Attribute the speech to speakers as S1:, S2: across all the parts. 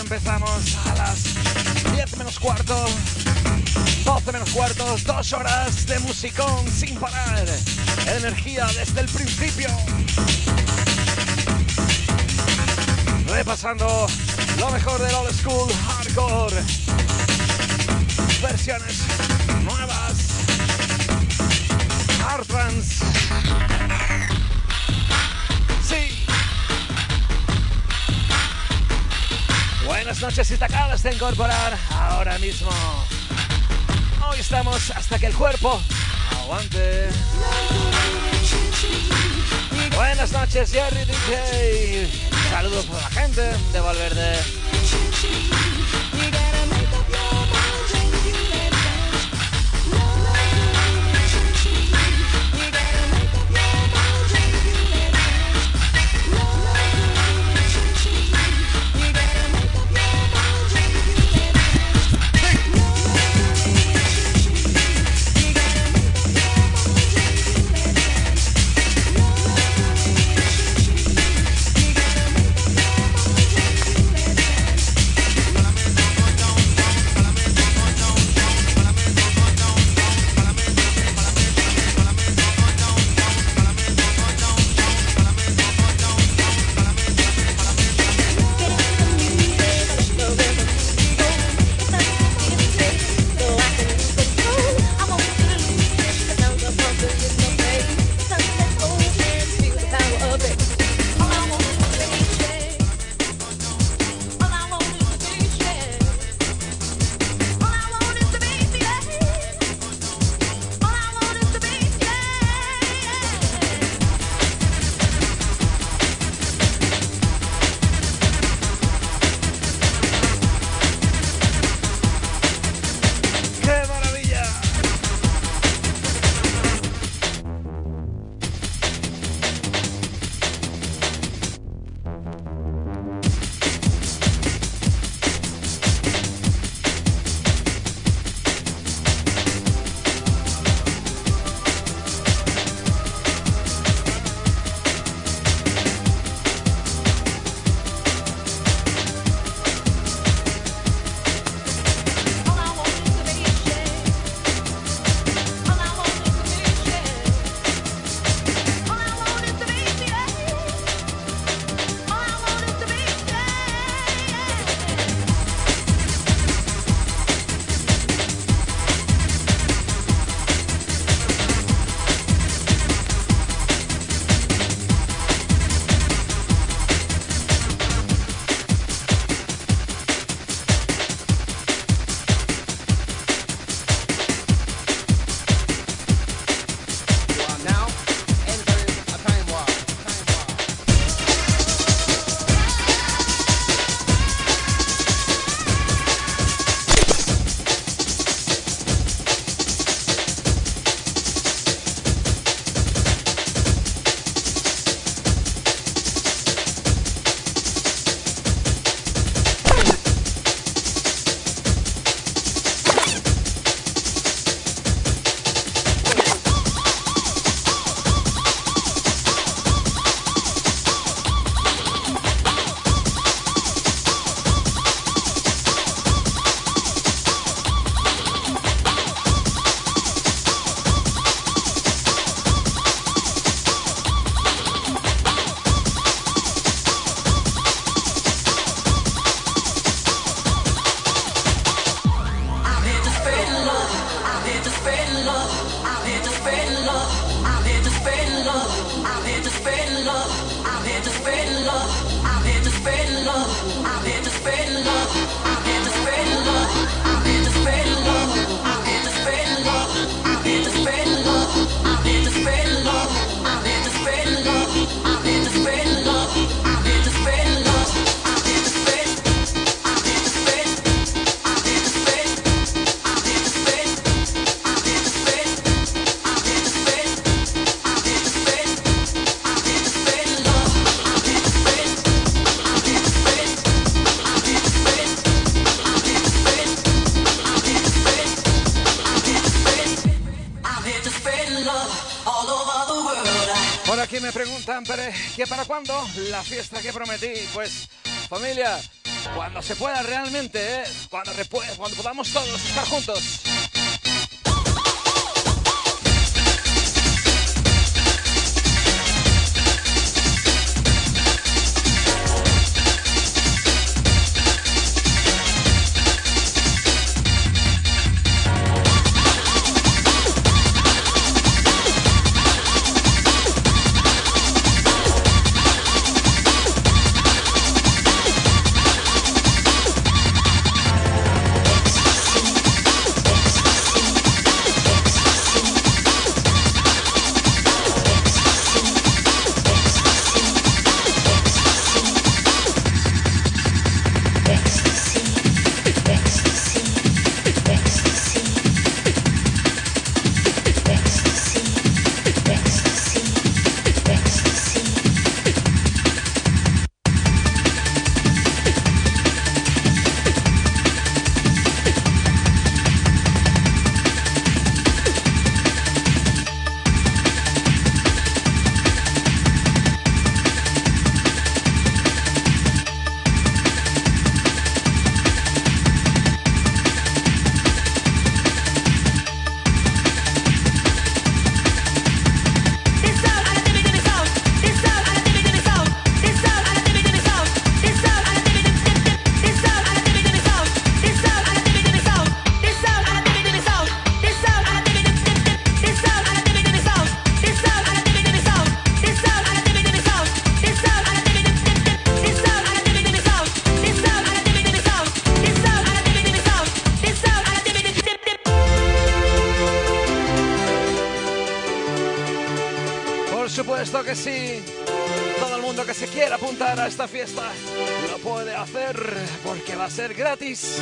S1: Empezamos a las 10 menos cuarto, 12 menos cuartos, dos horas de musicón sin parar. Energía desde el lo mejor del old school hardcore. Versiones nuevas. Hard trance. Sí. Buenas noches si te acabas de incorporar ahora mismo. Hoy estamos hasta que el cuerpo aguante. Buenas noches, Jerry DJ. Saludos para la gente de Valverde.
S2: La fiesta que prometí. Pues, familia, cuando se pueda realmente, ¿eh? cuando, cuando podamos todos estar juntos. Ser gratis.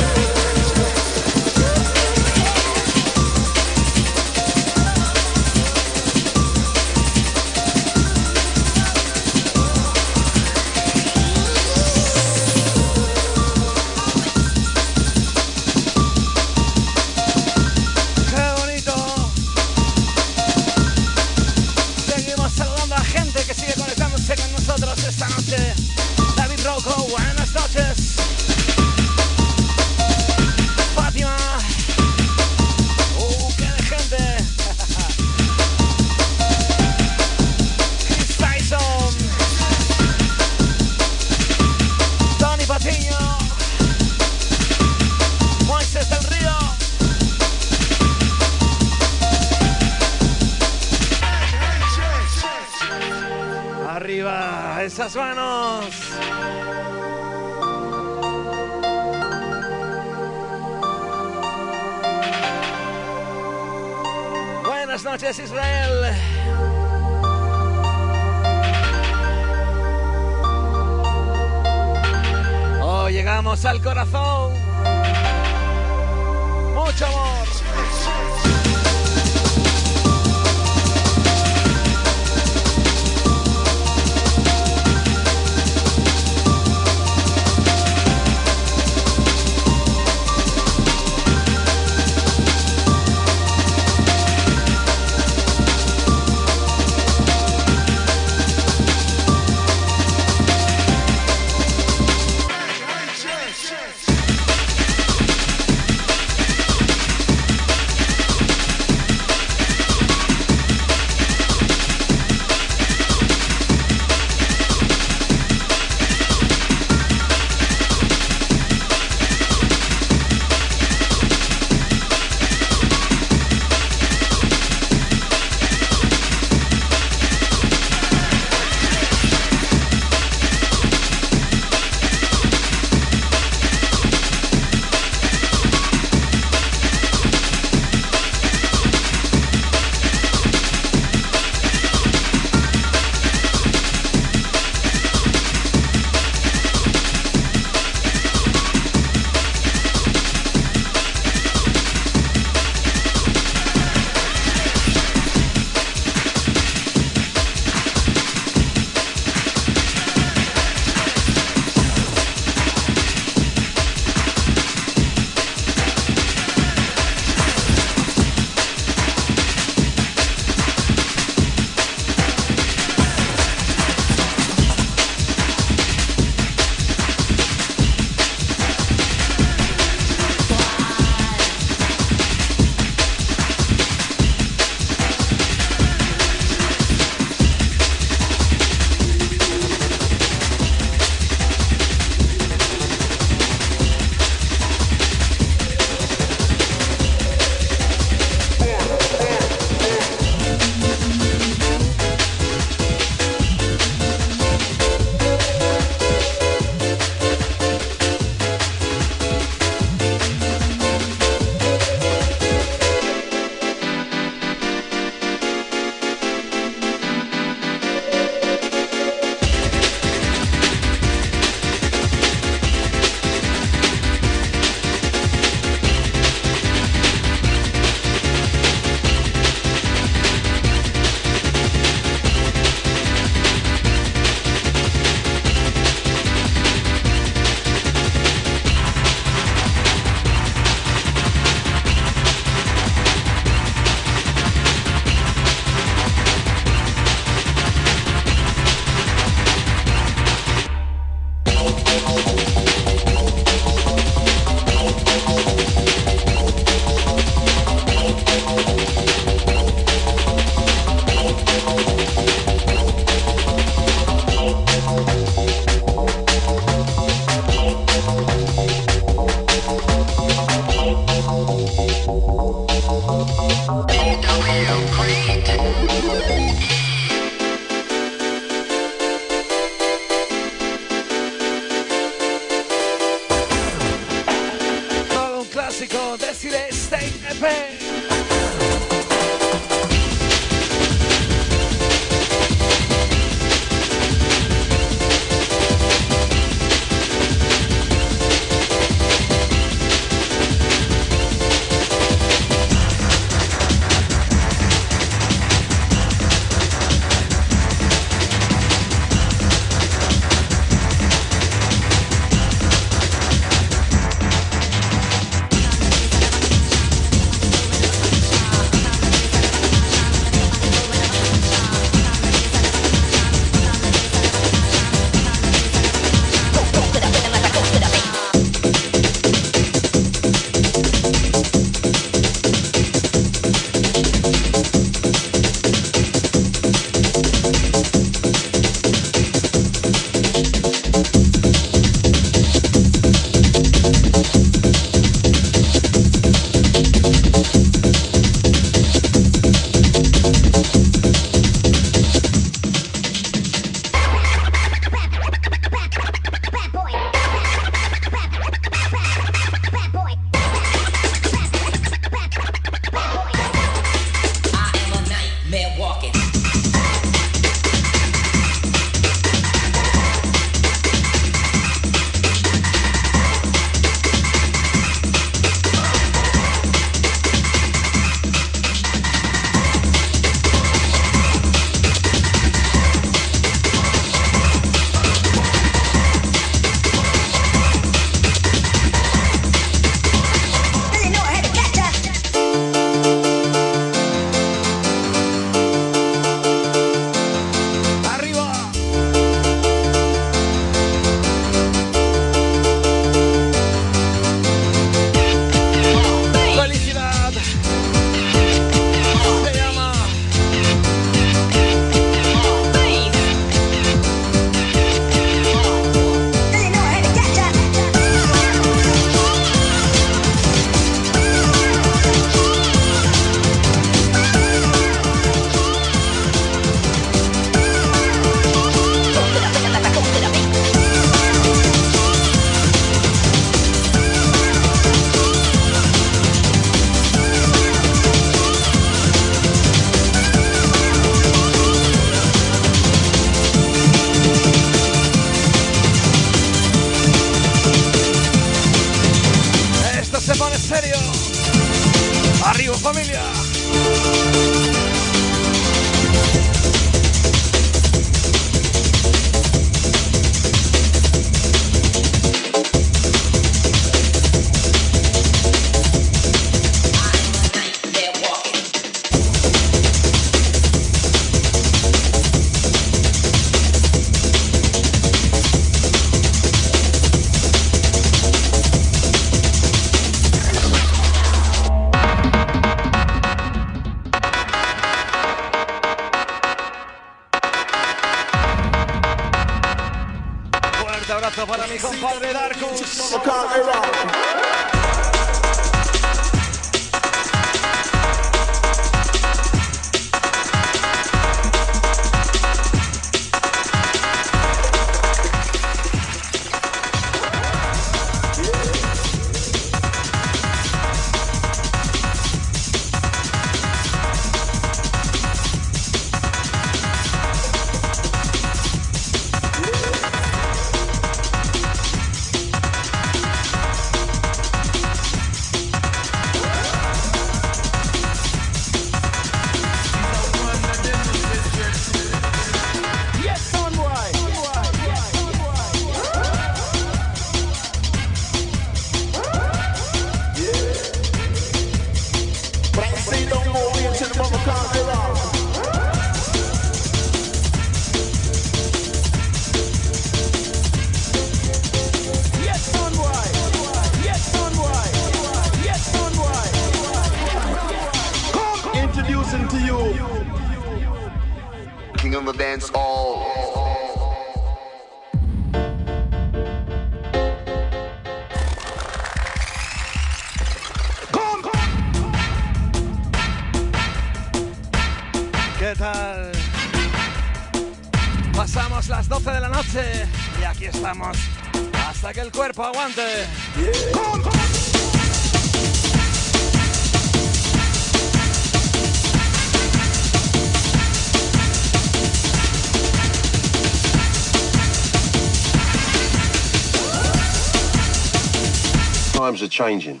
S3: changing.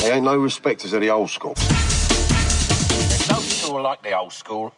S3: They ain't no respecters of the old school.
S4: There's no school like the old school.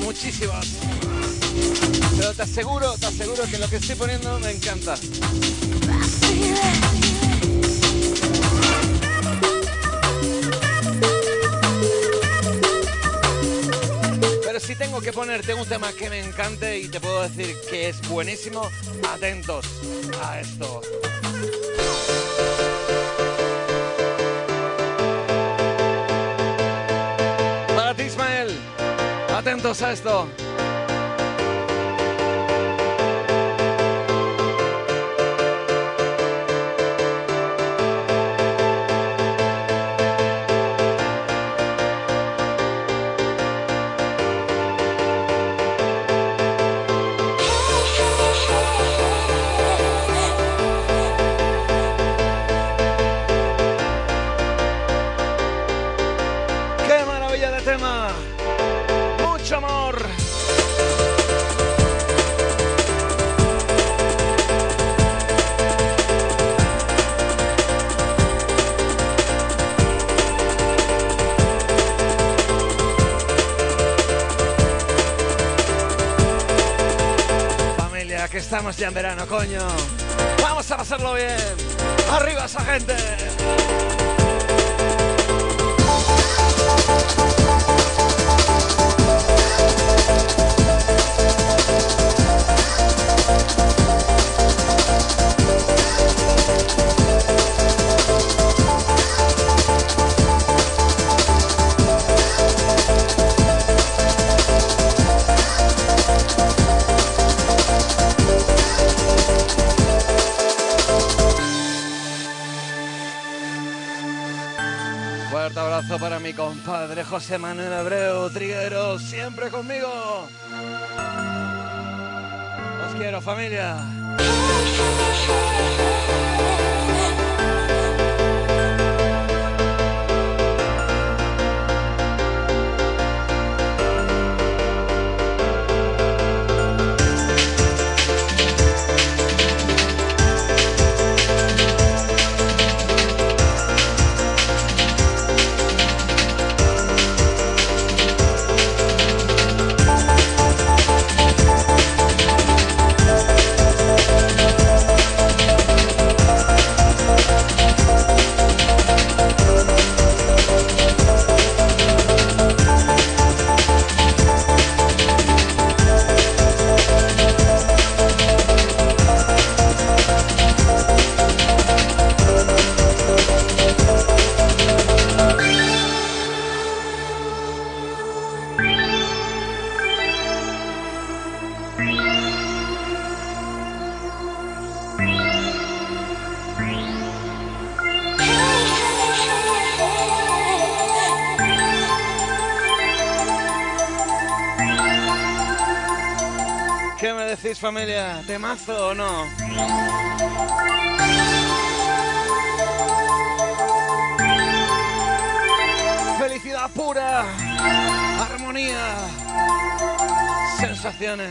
S1: Muchísimos. Pero te aseguro, te aseguro que lo que estoy poniendo me encanta. Pero si tengo que ponerte un tema que me encante y te puedo decir que es buenísimo, atentos a esto. Atentos a esto. Estamos Felicidad pura, armonía, sensaciones.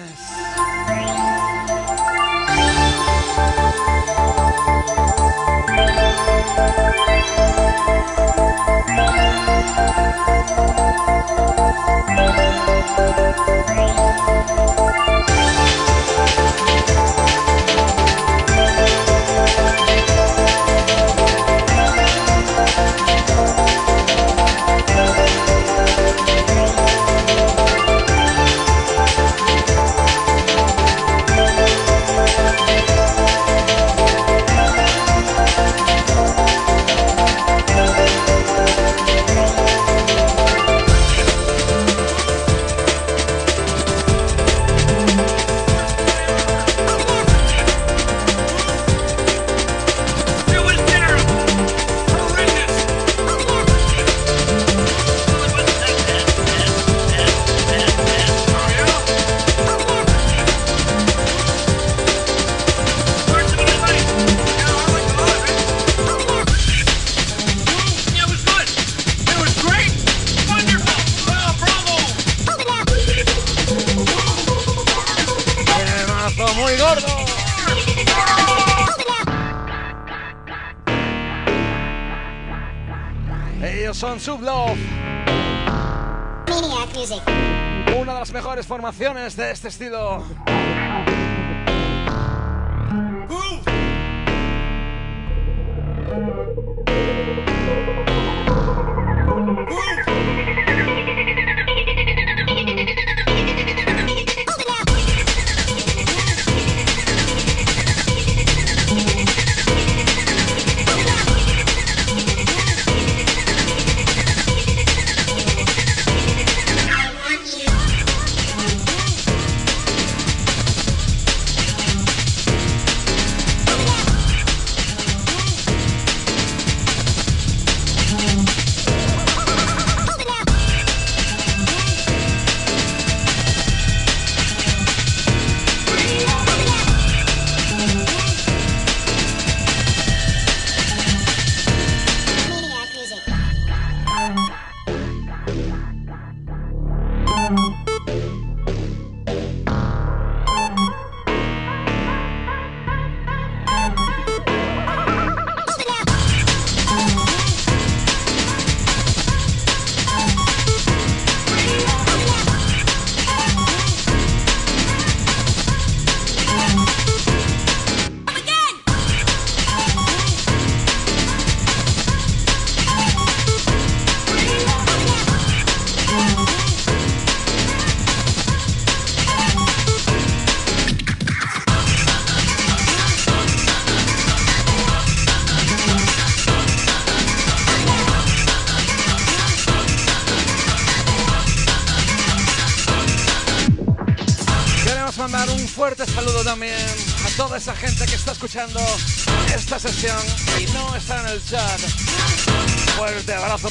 S1: formaciones de este estilo.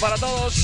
S1: para todos.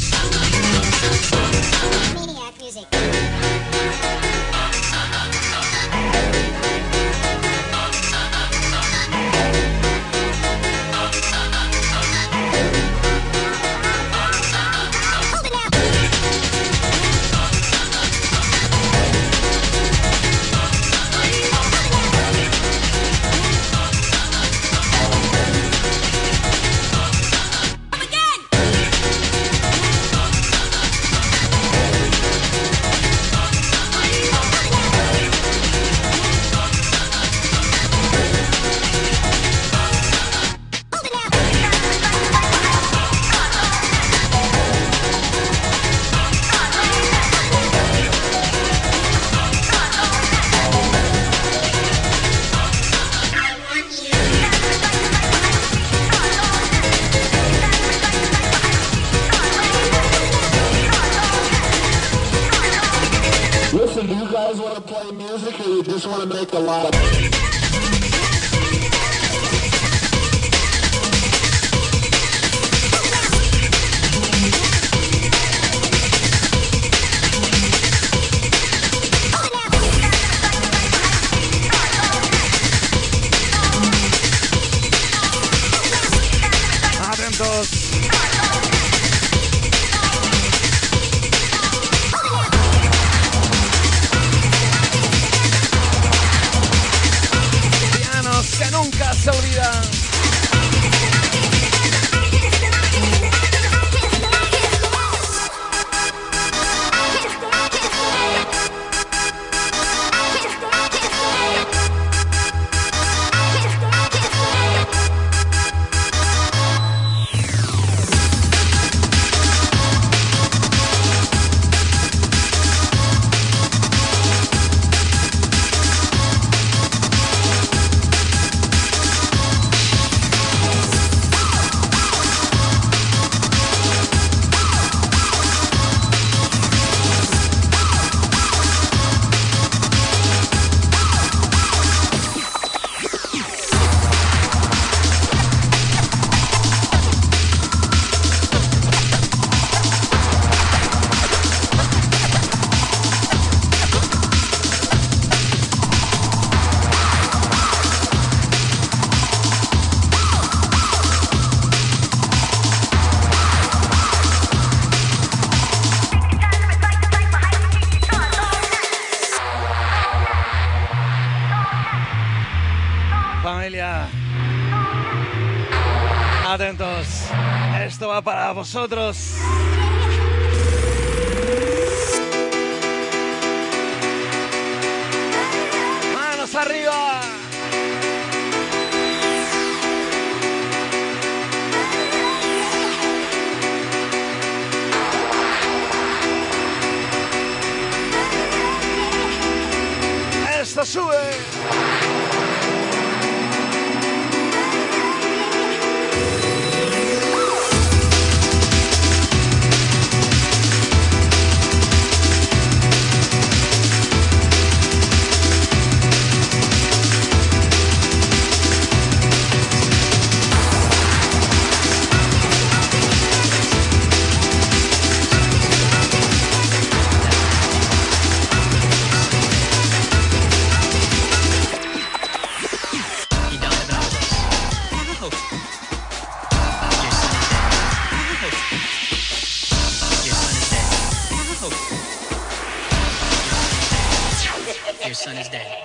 S5: Va
S1: son is dead.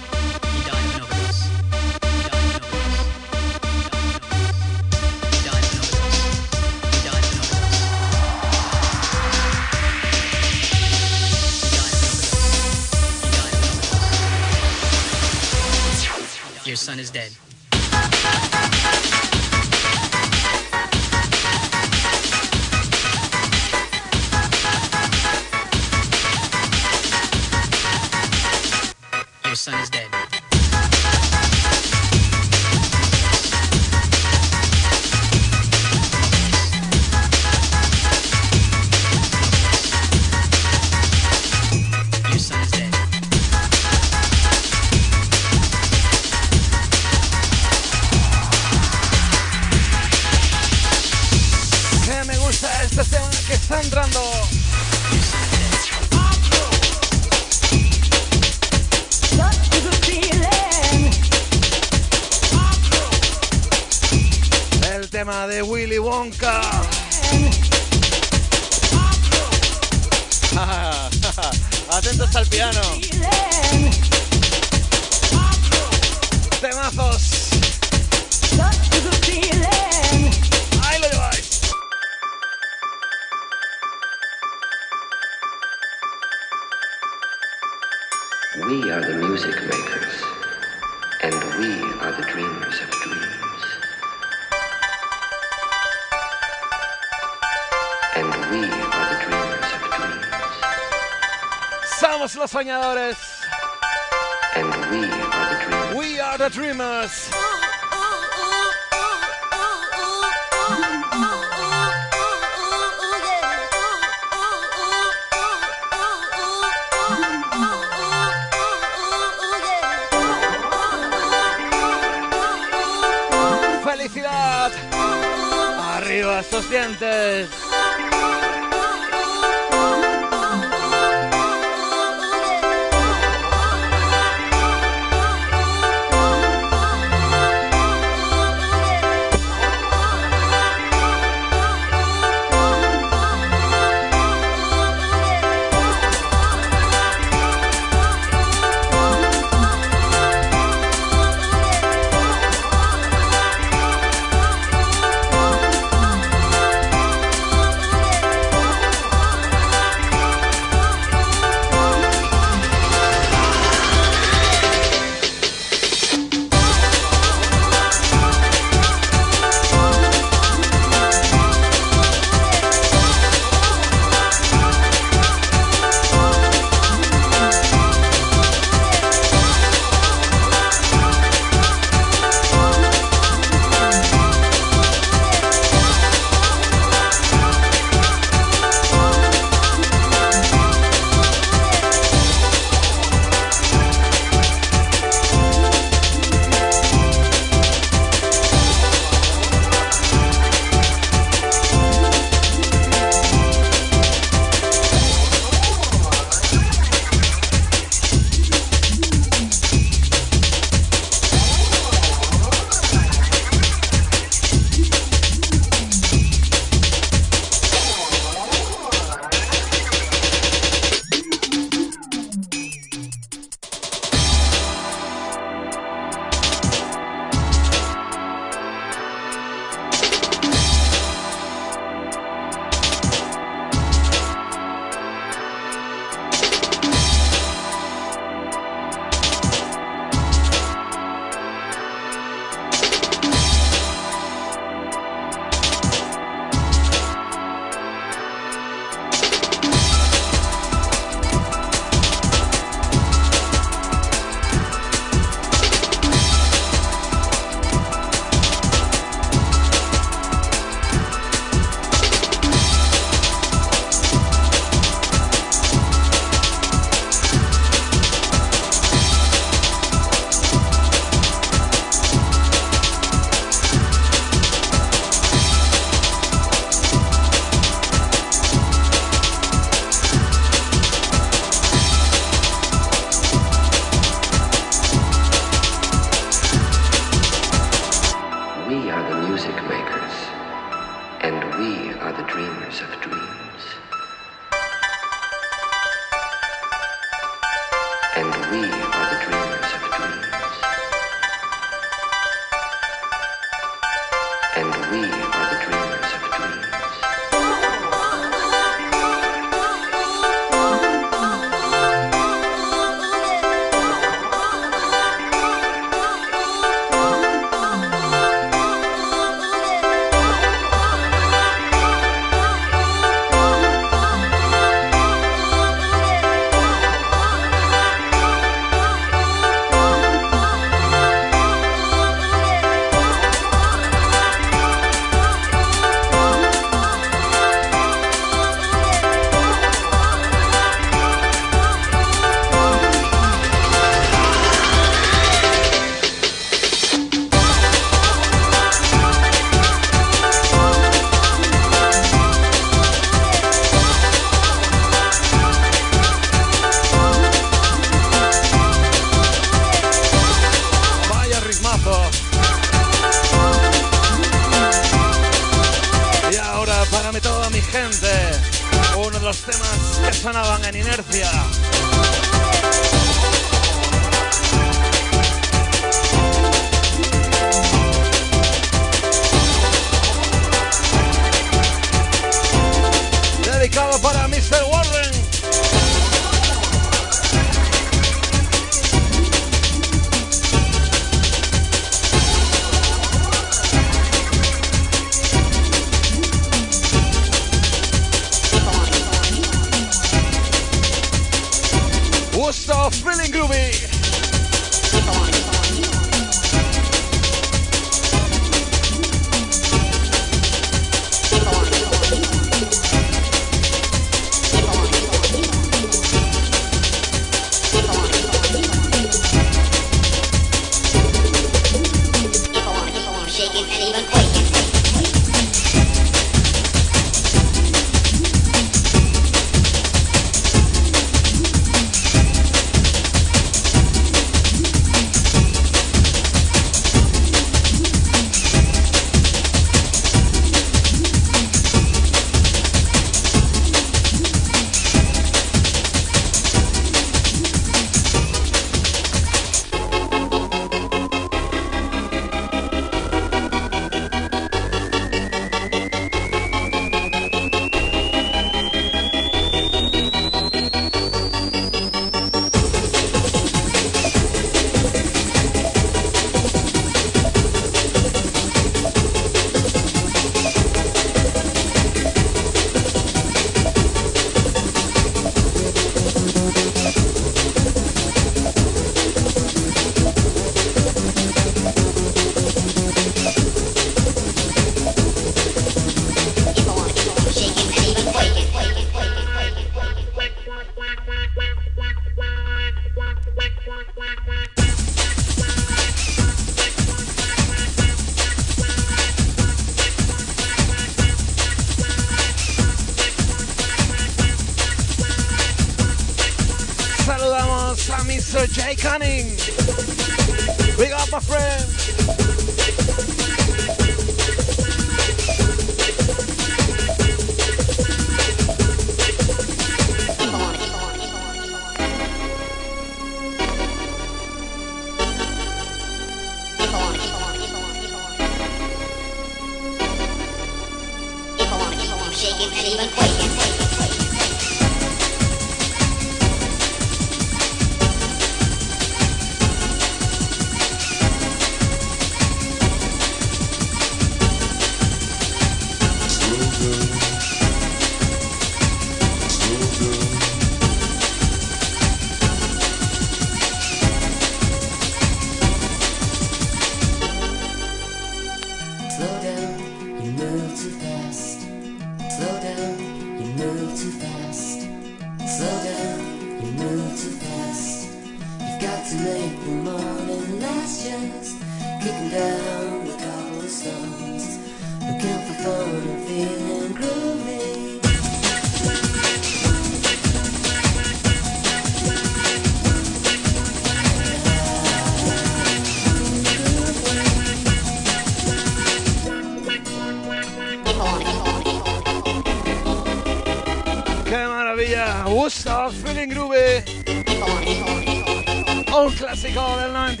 S1: Clásico del 92.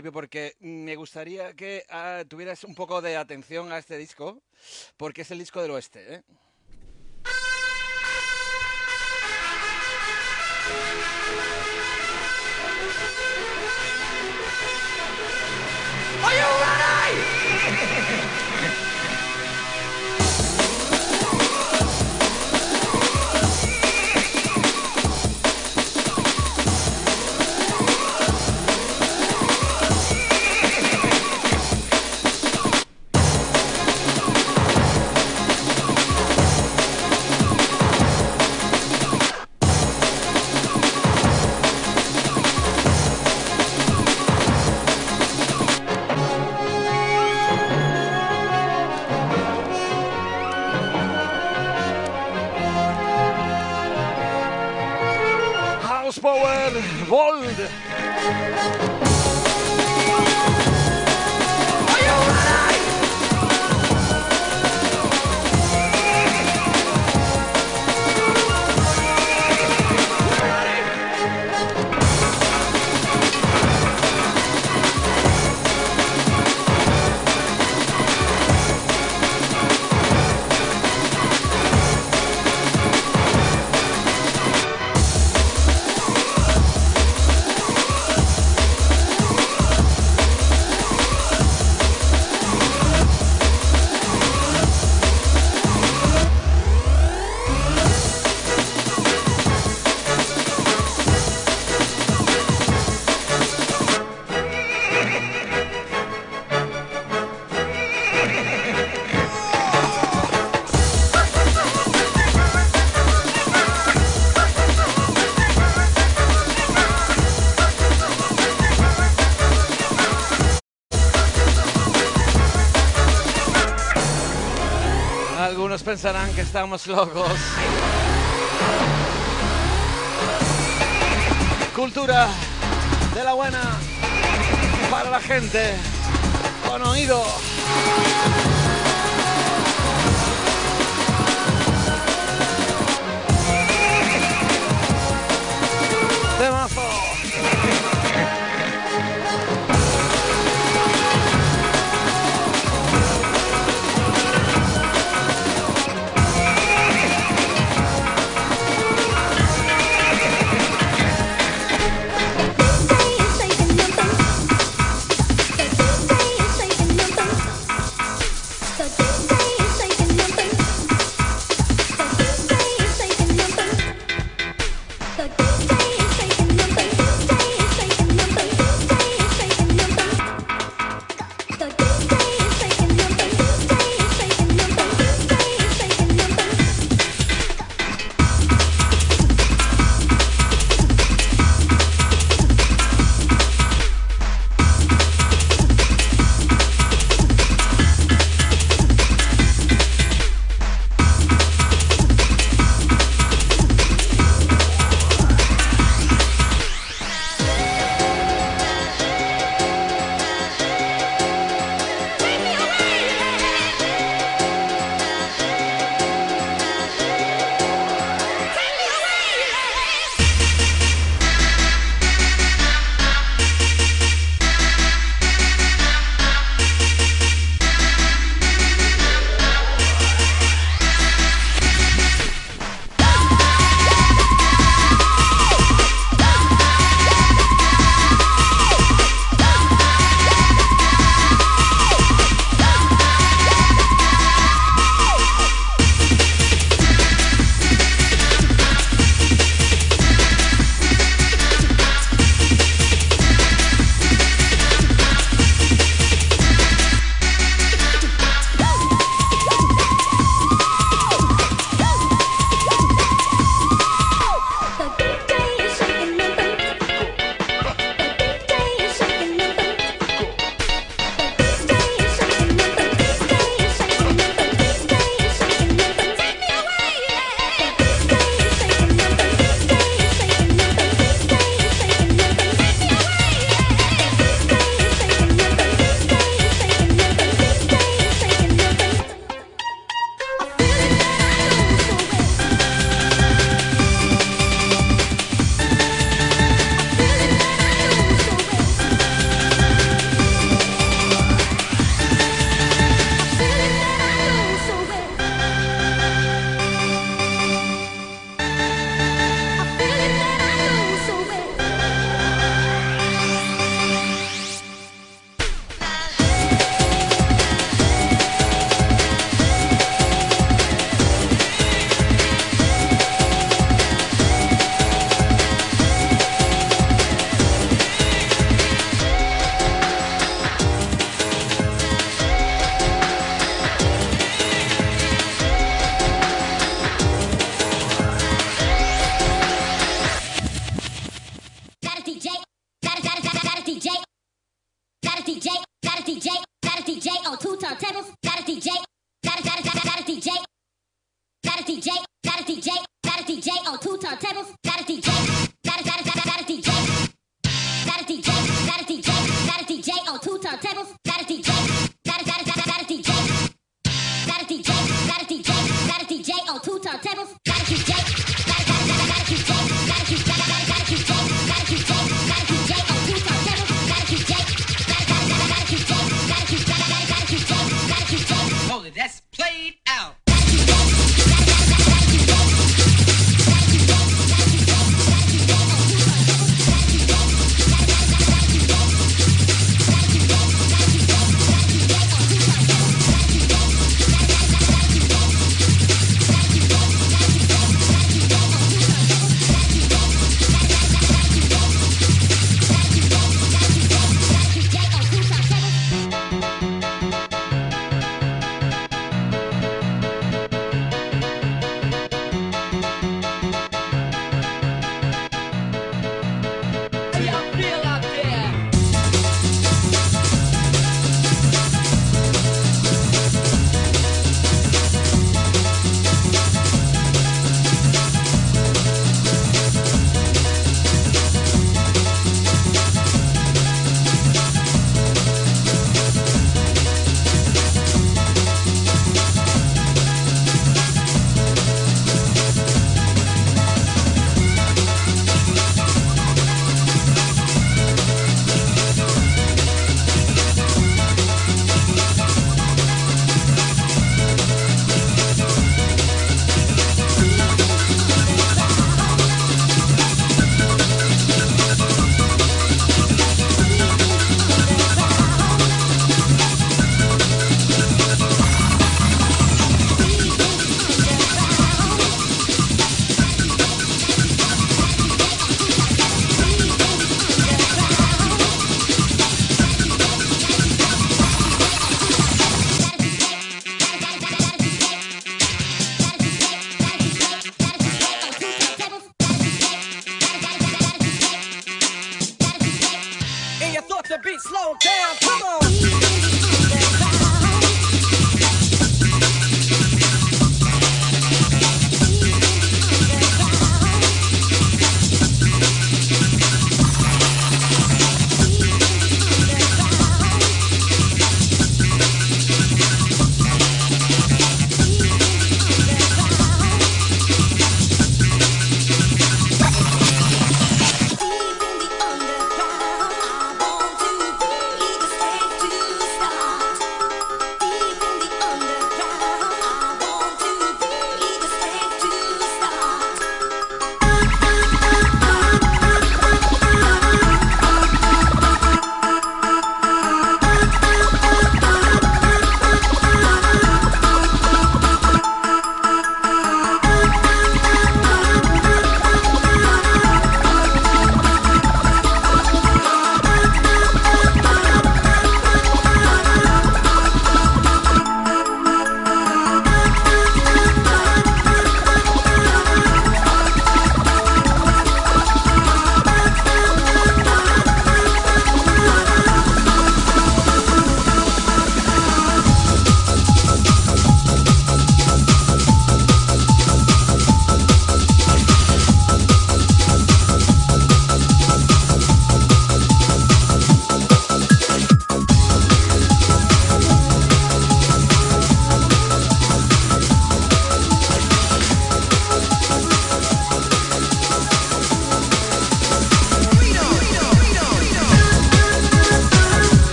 S1: Porque me gustaría que ah, tuvieras un poco de atención a este disco, porque es el disco del oeste, ¿eh? Pensarán que estamos locos. Cultura de la buena para la gente con oído.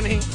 S1: running.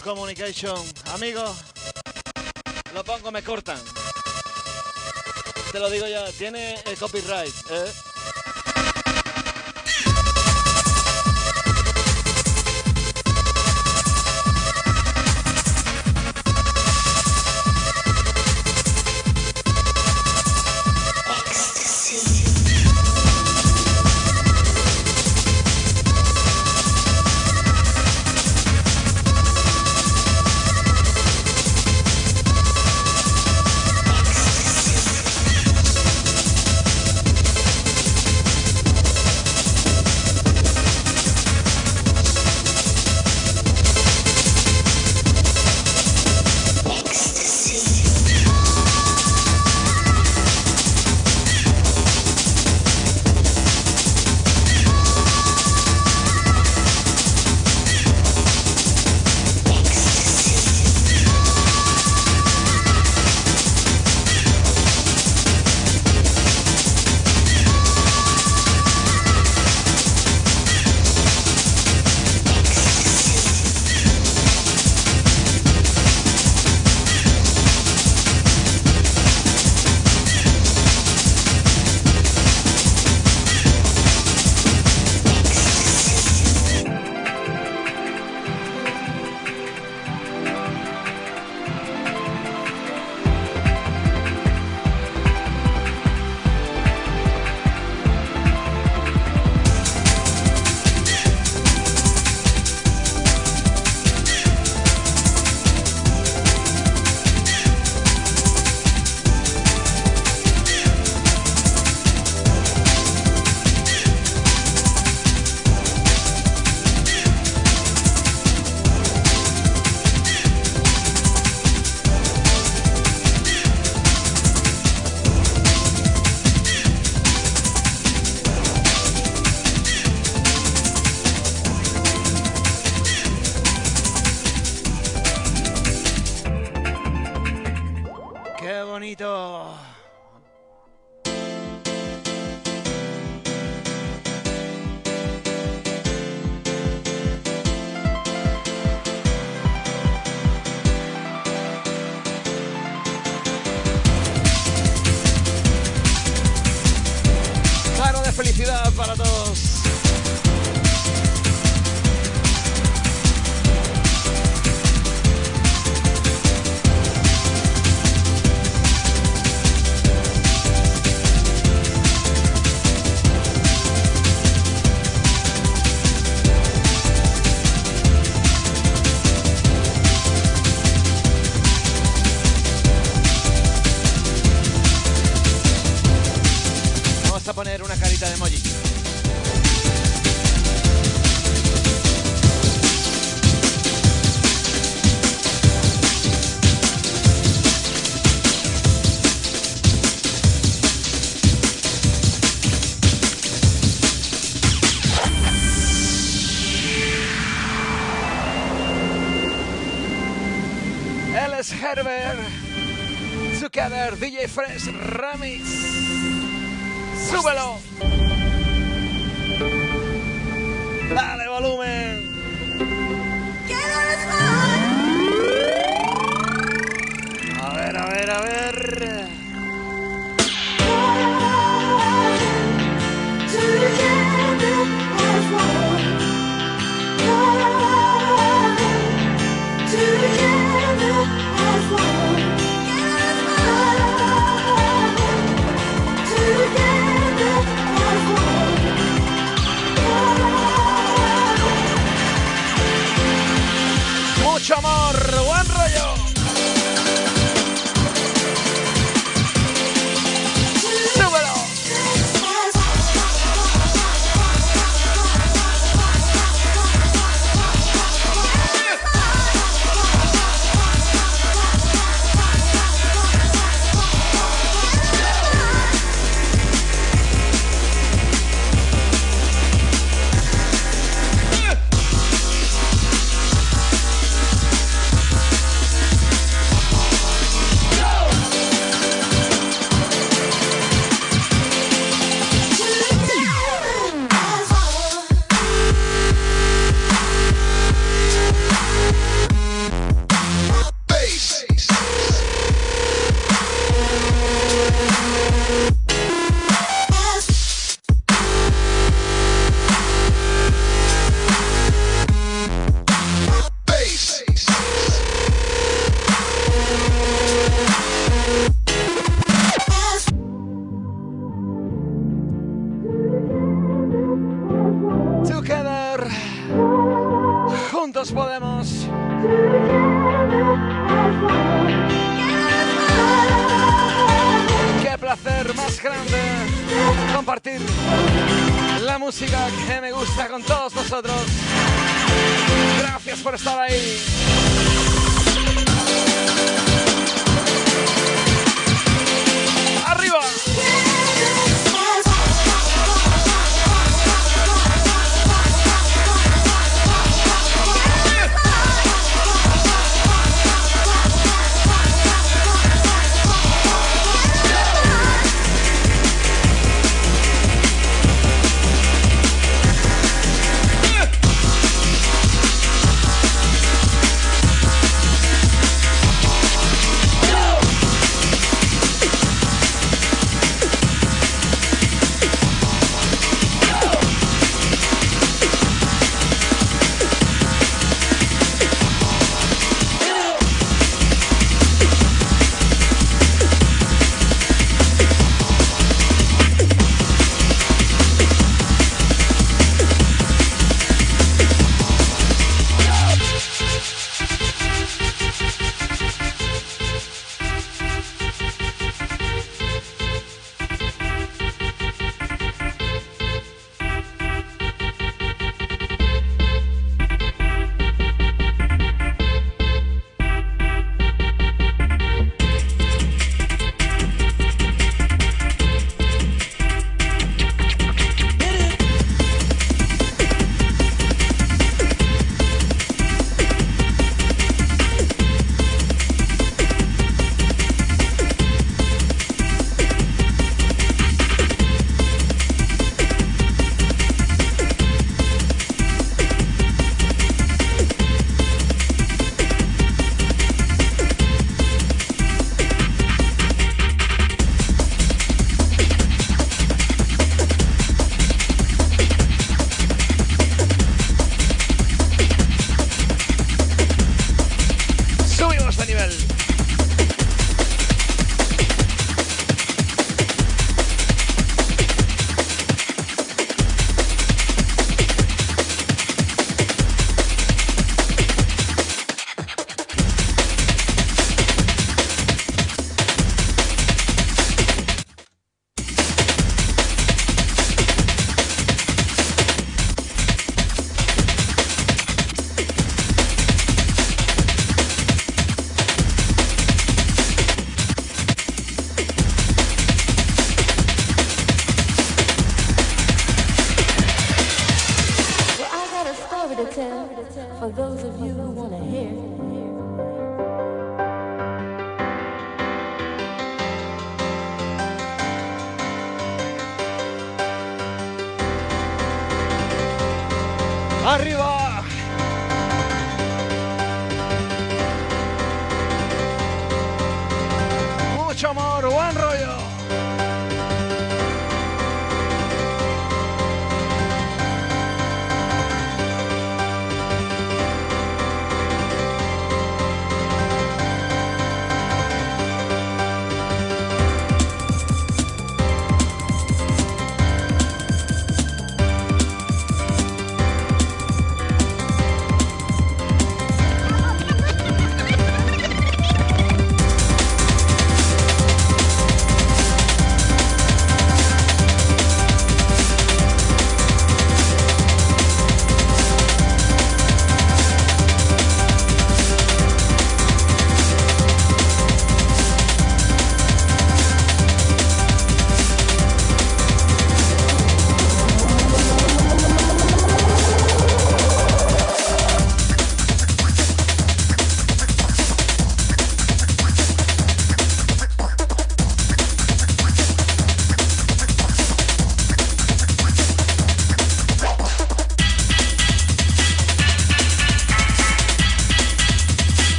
S1: Communication, amigo, lo pongo, me cortan. Te lo digo ya, tiene el copyright, ¿eh? と。Fresh Ramis.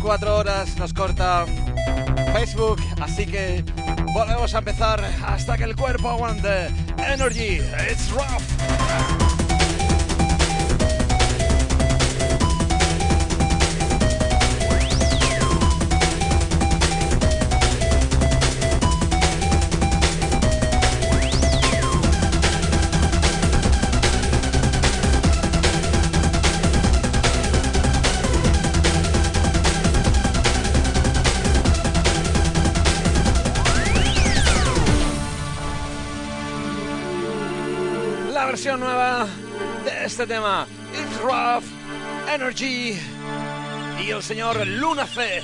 S1: 4 horas nos corta Facebook, así que volvemos a empezar hasta que el cuerpo aguante. Energy, it's rough. Este tema. It's Rough, Energy y el señor Luna Fe.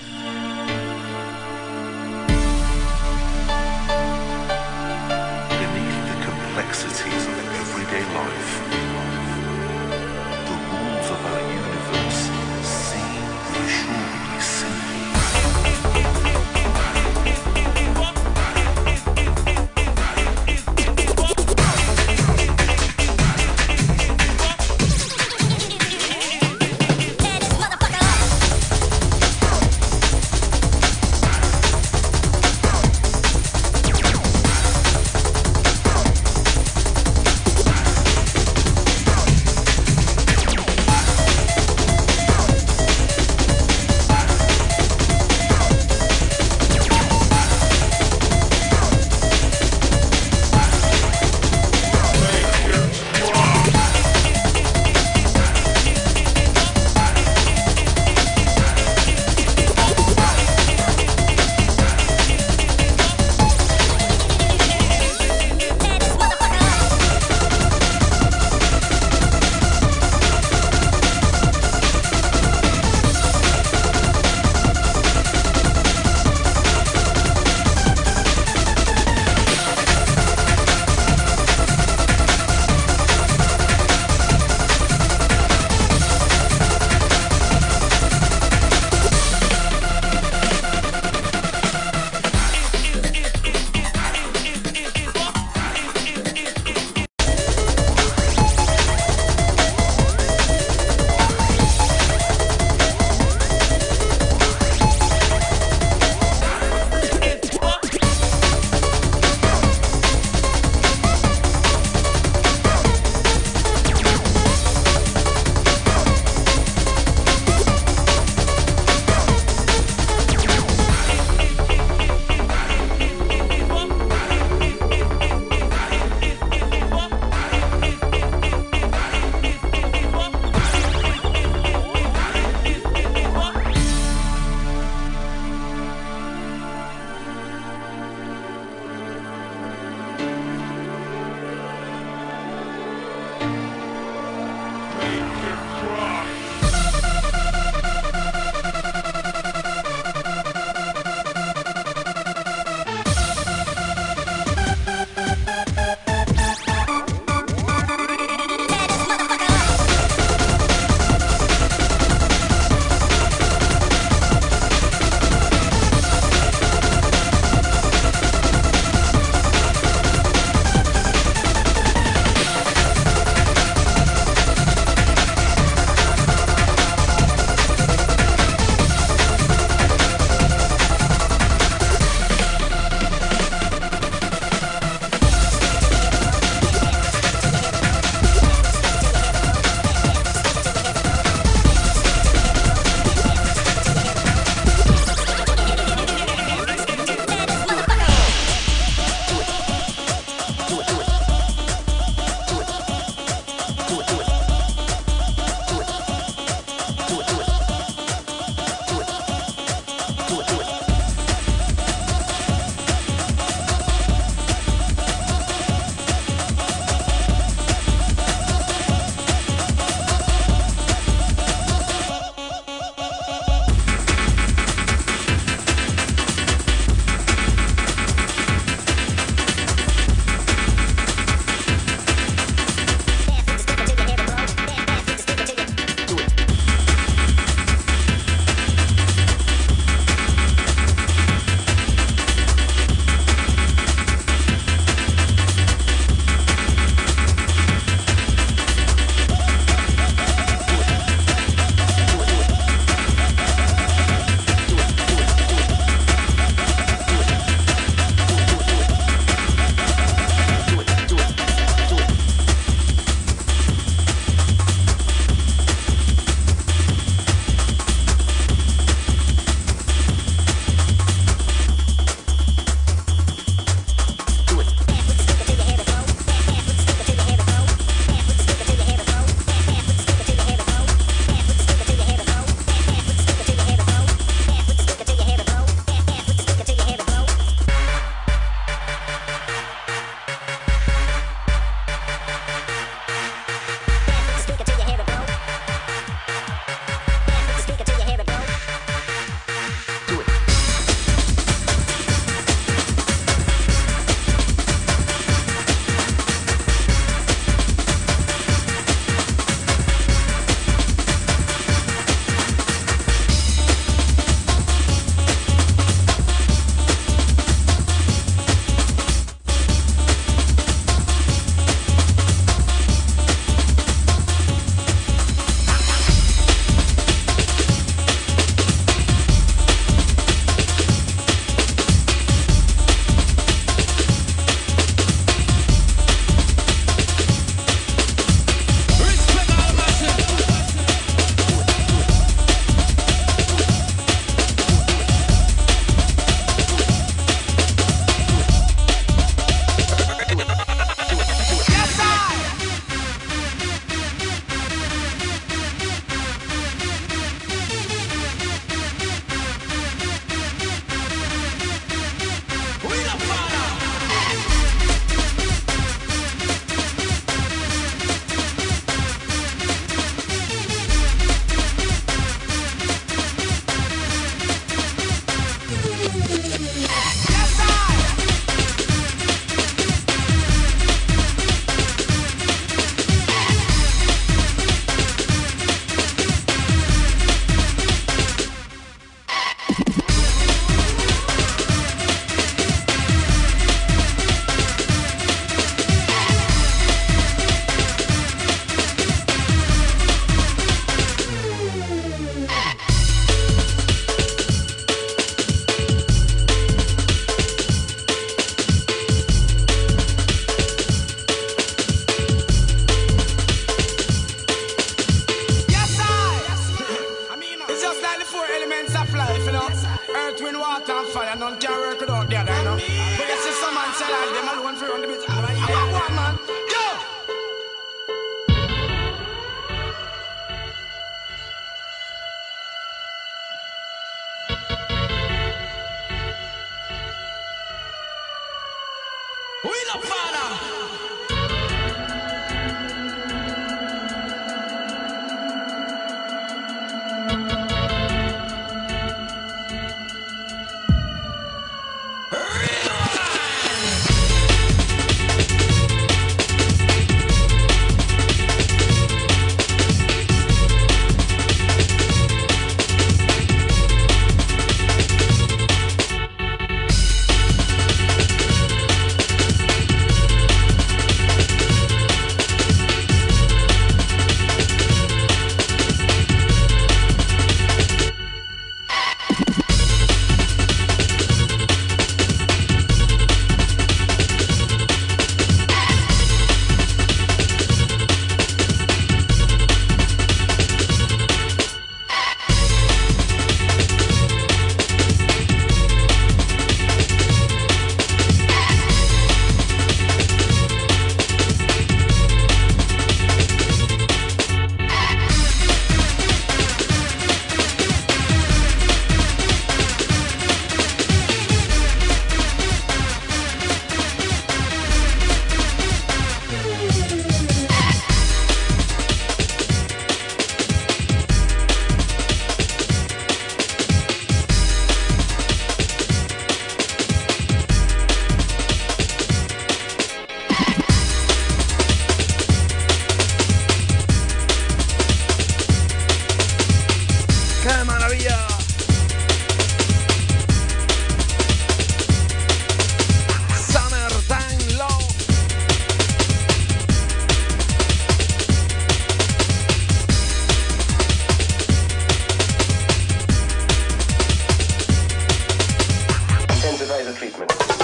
S1: achievement.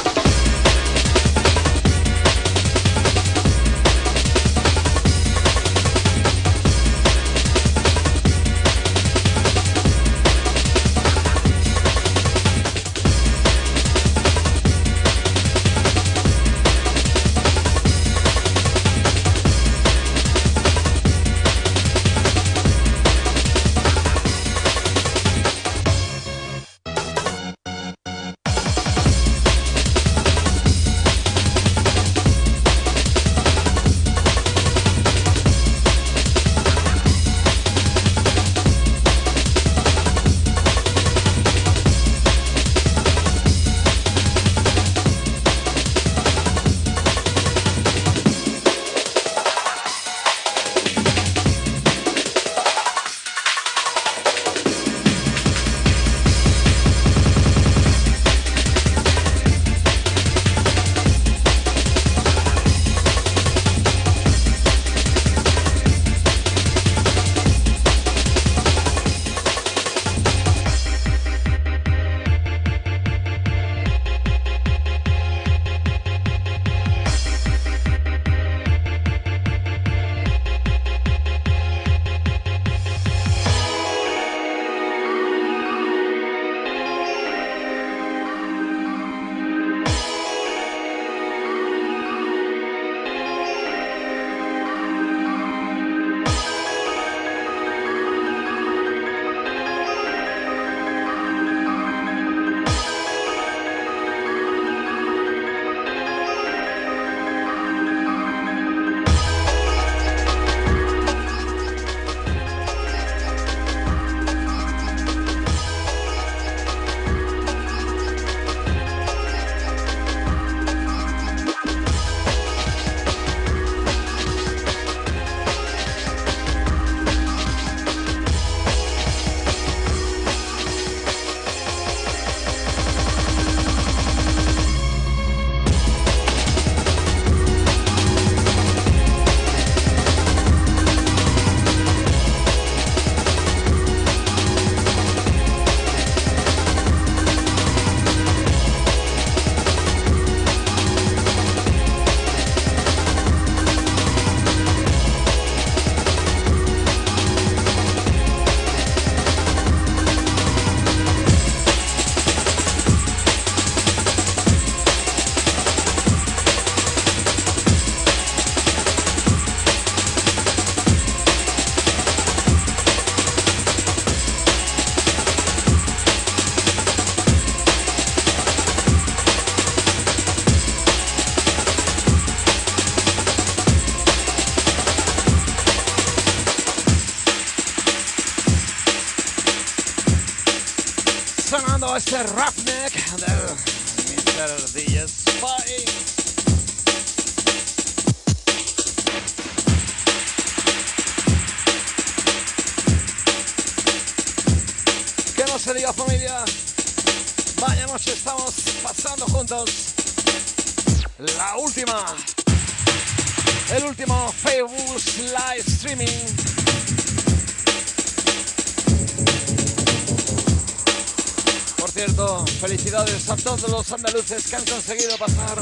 S1: Felicidades a todos los andaluces que han conseguido pasar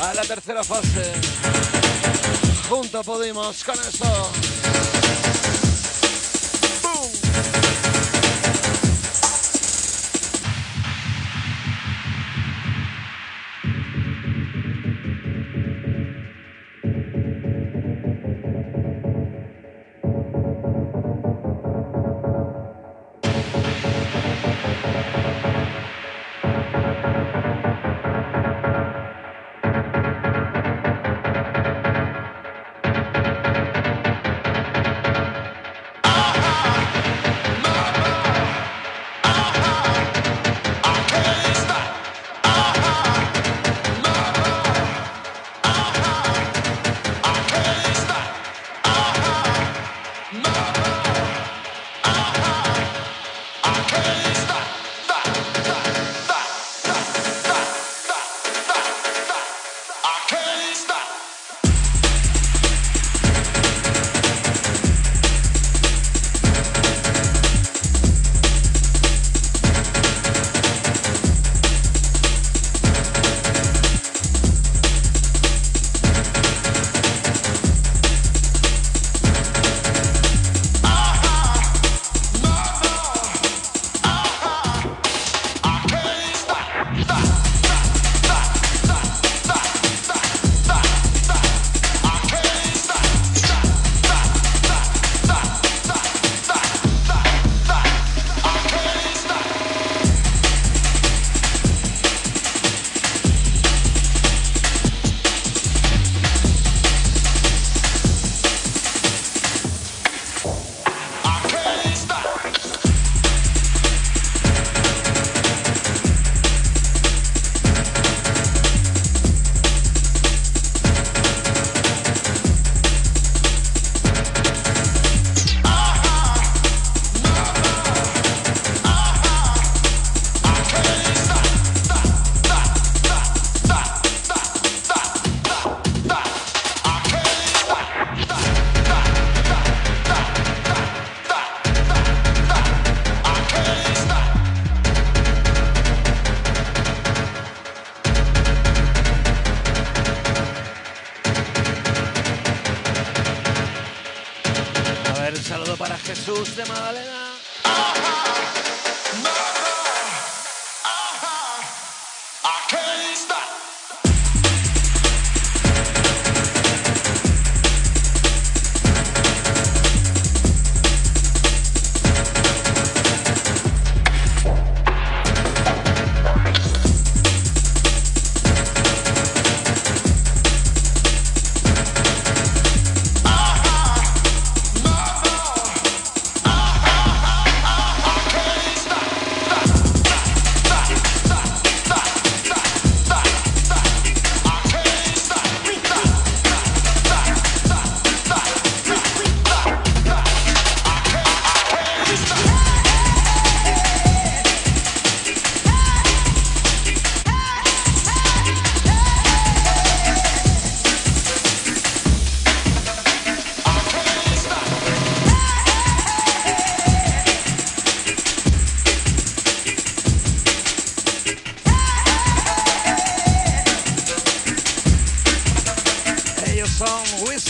S1: a la tercera fase. Juntos pudimos con eso.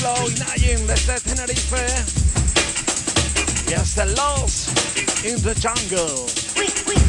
S1: Y Najim desde Tenerife. Y hasta in the Jungle.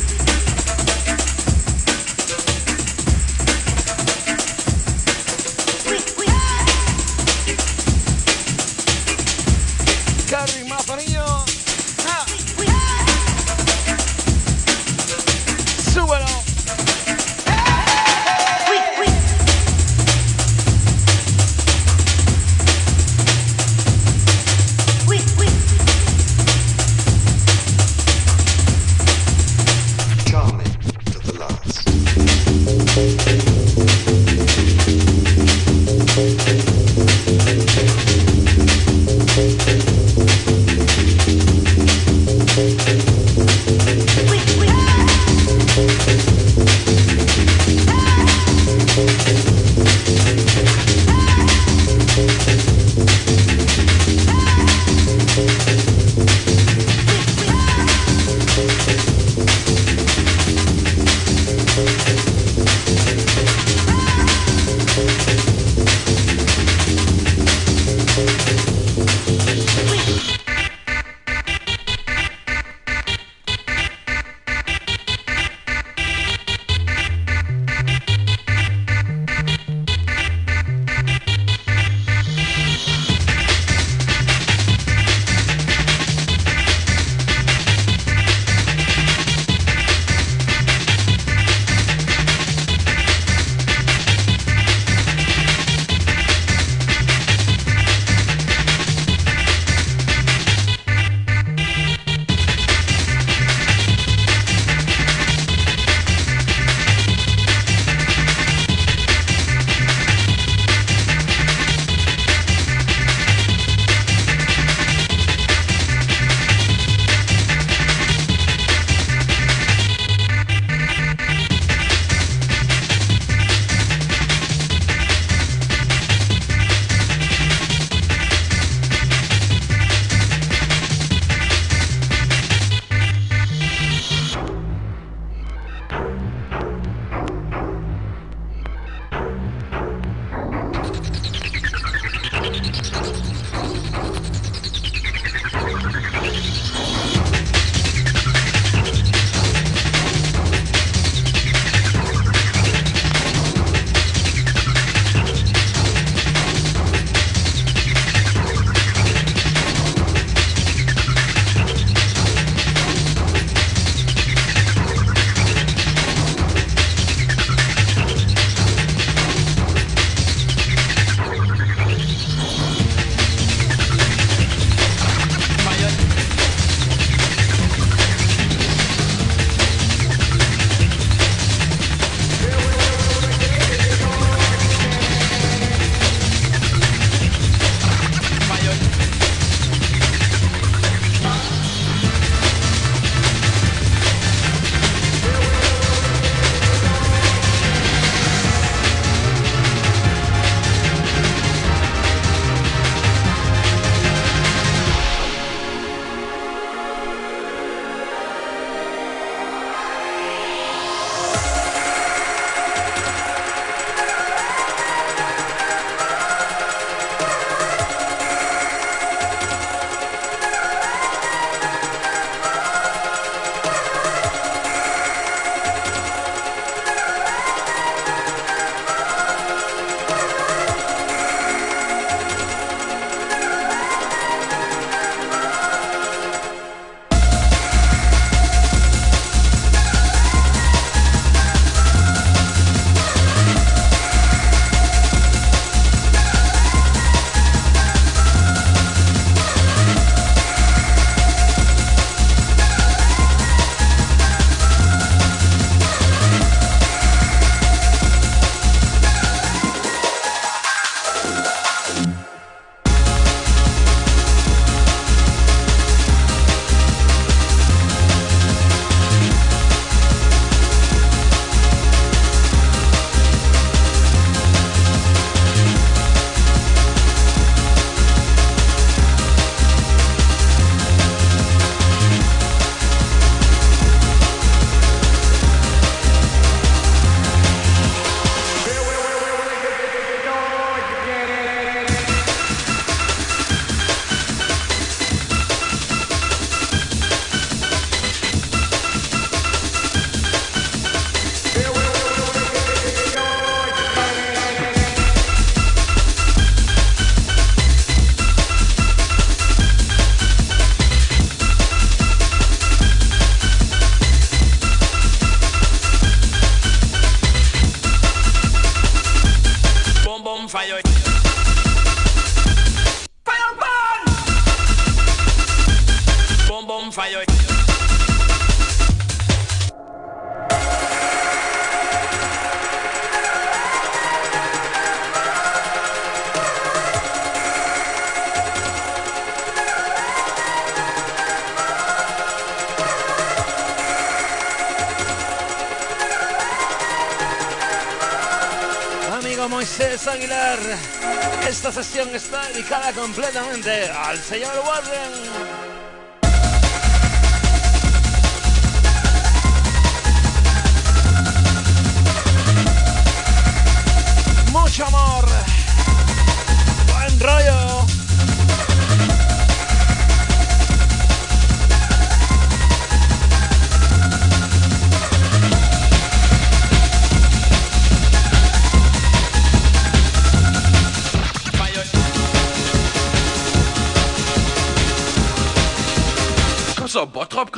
S1: Completamente al Warren.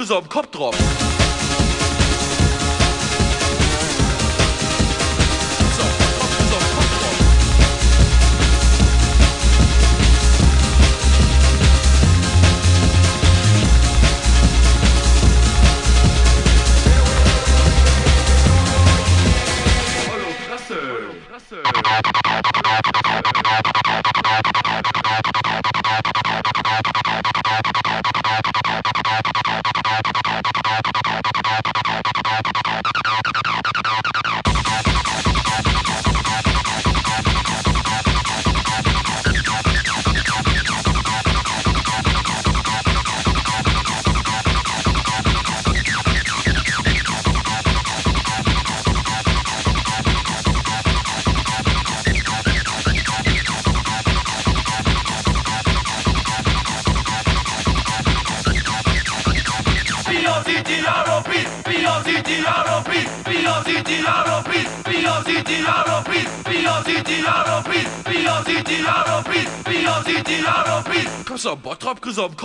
S6: Küsse auf den Kopf drauf. Grüßer am Bottrop, Grüßer am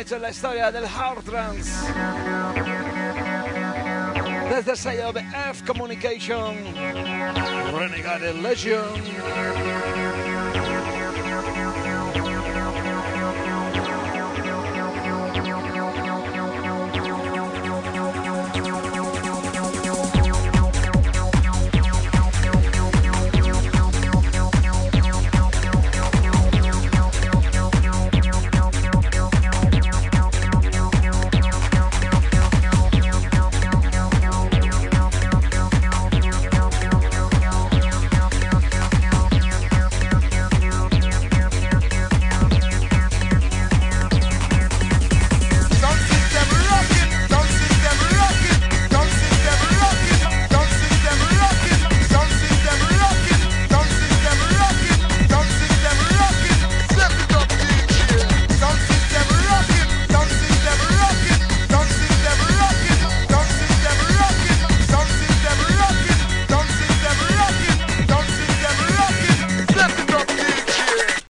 S1: hecho en la historia del hard trance. Desde el sello de F Communication, Renegade Legion.